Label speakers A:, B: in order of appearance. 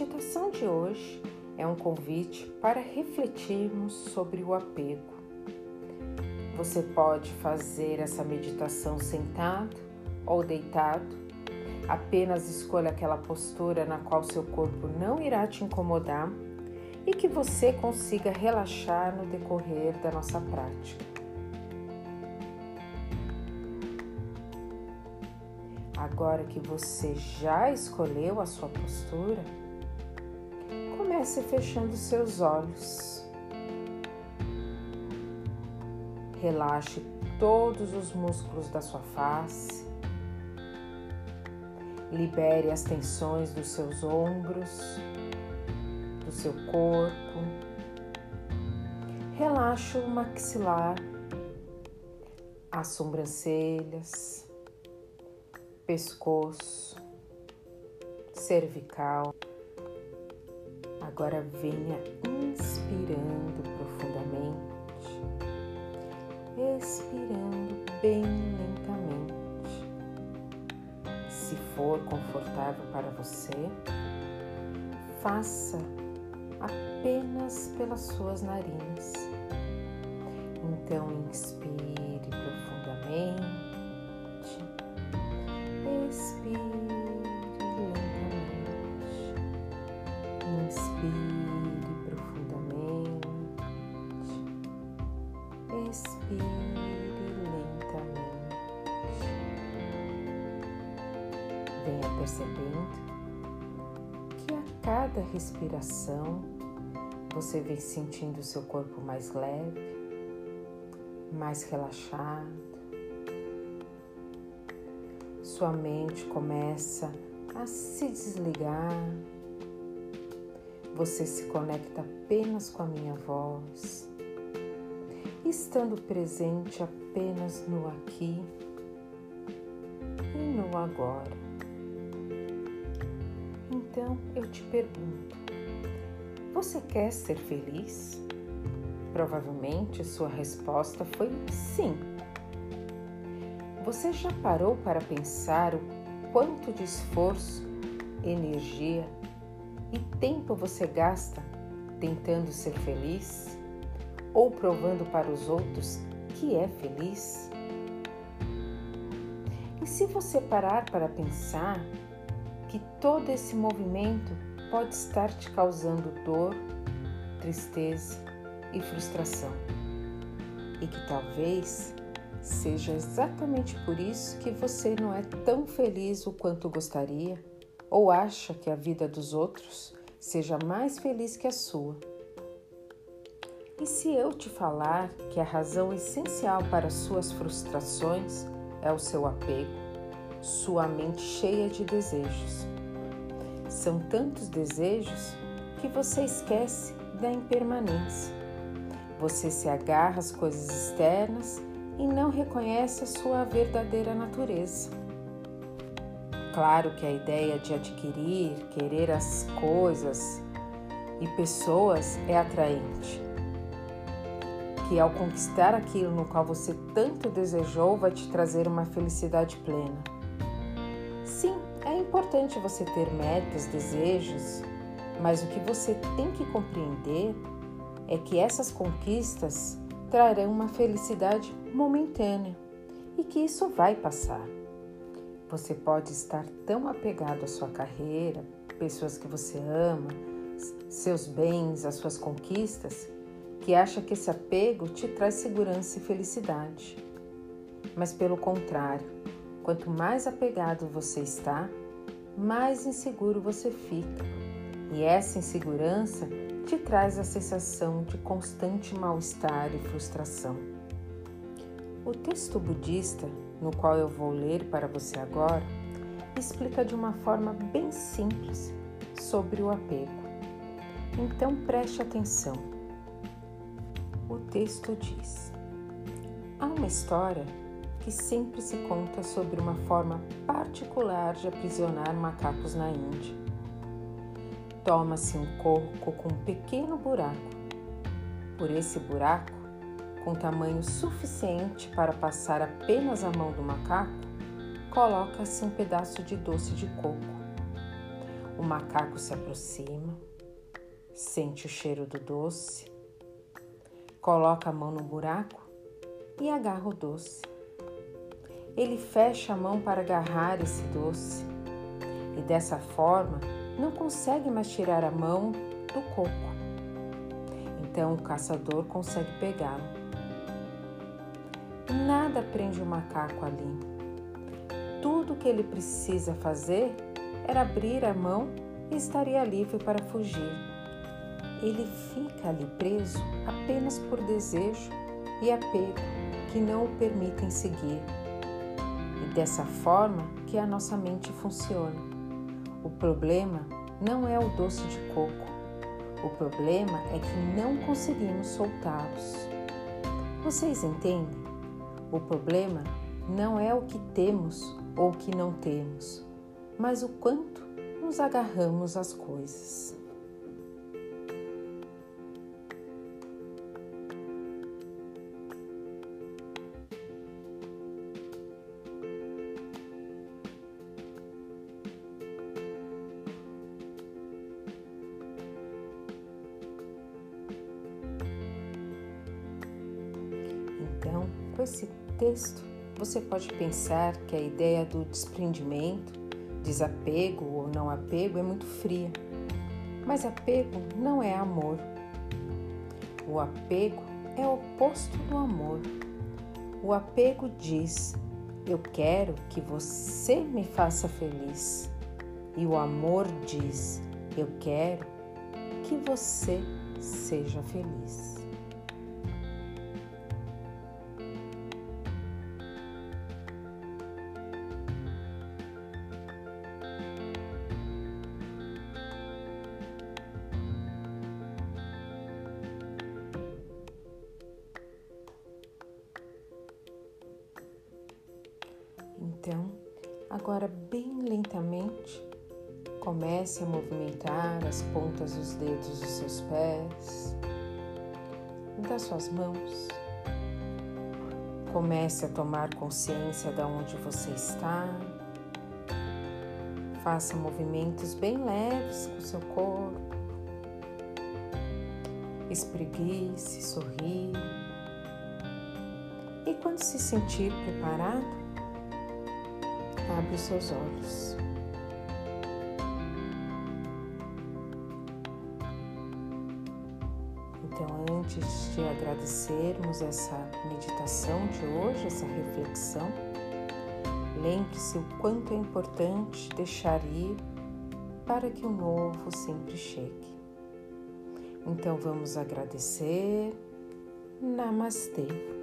A: meditação de hoje é um convite para refletirmos sobre o apego. Você pode fazer essa meditação sentado ou deitado. Apenas escolha aquela postura na qual seu corpo não irá te incomodar e que você consiga relaxar no decorrer da nossa prática. Agora que você já escolheu a sua postura, comece fechando seus olhos. Relaxe todos os músculos da sua face. Libere as tensões dos seus ombros, do seu corpo. Relaxe o maxilar, as sobrancelhas pescoço, cervical. Agora venha inspirando profundamente, expirando bem lentamente. Se for confortável para você, faça apenas pelas suas narinas. Então, inspire profundamente Expire Inspire profundamente. Expire lentamente. Venha percebendo que a cada respiração você vem sentindo seu corpo mais leve, mais relaxado sua mente começa a se desligar, você se conecta apenas com a minha voz, estando presente apenas no aqui e no agora. Então eu te pergunto: você quer ser feliz? Provavelmente sua resposta foi sim. Você já parou para pensar o quanto de esforço, energia e tempo você gasta tentando ser feliz ou provando para os outros que é feliz? E se você parar para pensar que todo esse movimento pode estar te causando dor, tristeza e frustração, e que talvez Seja exatamente por isso que você não é tão feliz o quanto gostaria ou acha que a vida dos outros seja mais feliz que a sua. E se eu te falar que a razão essencial para suas frustrações é o seu apego, sua mente cheia de desejos? São tantos desejos que você esquece da impermanência. Você se agarra às coisas externas e não reconhece a sua verdadeira natureza. Claro que a ideia de adquirir, querer as coisas e pessoas é atraente. Que ao conquistar aquilo no qual você tanto desejou, vai te trazer uma felicidade plena. Sim, é importante você ter metas, desejos, mas o que você tem que compreender é que essas conquistas trarão uma felicidade momentânea e que isso vai passar. Você pode estar tão apegado à sua carreira, pessoas que você ama, seus bens, as suas conquistas, que acha que esse apego te traz segurança e felicidade. Mas pelo contrário, quanto mais apegado você está, mais inseguro você fica. E essa insegurança te traz a sensação de constante mal-estar e frustração. O texto budista, no qual eu vou ler para você agora, explica de uma forma bem simples sobre o apego. Então preste atenção. O texto diz: Há uma história que sempre se conta sobre uma forma particular de aprisionar macacos na Índia. Toma-se um coco com um pequeno buraco. Por esse buraco, com tamanho suficiente para passar apenas a mão do macaco, coloca-se um pedaço de doce de coco. O macaco se aproxima, sente o cheiro do doce, coloca a mão no buraco e agarra o doce. Ele fecha a mão para agarrar esse doce e dessa forma não consegue mais tirar a mão do coco. Então o caçador consegue pegá-lo. Nada prende o macaco ali. Tudo que ele precisa fazer era abrir a mão e estaria livre para fugir. Ele fica ali preso apenas por desejo e apego que não o permitem seguir. E dessa forma que a nossa mente funciona. O problema não é o doce de coco. O problema é que não conseguimos soltá-los. Vocês entendem? O problema não é o que temos ou o que não temos, mas o quanto nos agarramos às coisas. Com esse texto, você pode pensar que a ideia do desprendimento, desapego ou não apego é muito fria. Mas apego não é amor. O apego é o oposto do amor. O apego diz: Eu quero que você me faça feliz. E o amor diz: Eu quero que você seja feliz. Então, agora bem lentamente, comece a movimentar as pontas dos dedos dos seus pés, das suas mãos. Comece a tomar consciência de onde você está. Faça movimentos bem leves com o seu corpo. Espreguice, sorri. E quando se sentir preparado, abre os seus olhos. Então, antes de agradecermos essa meditação de hoje, essa reflexão, lembre-se o quanto é importante deixar ir para que o novo sempre chegue. Então, vamos agradecer. Namastê.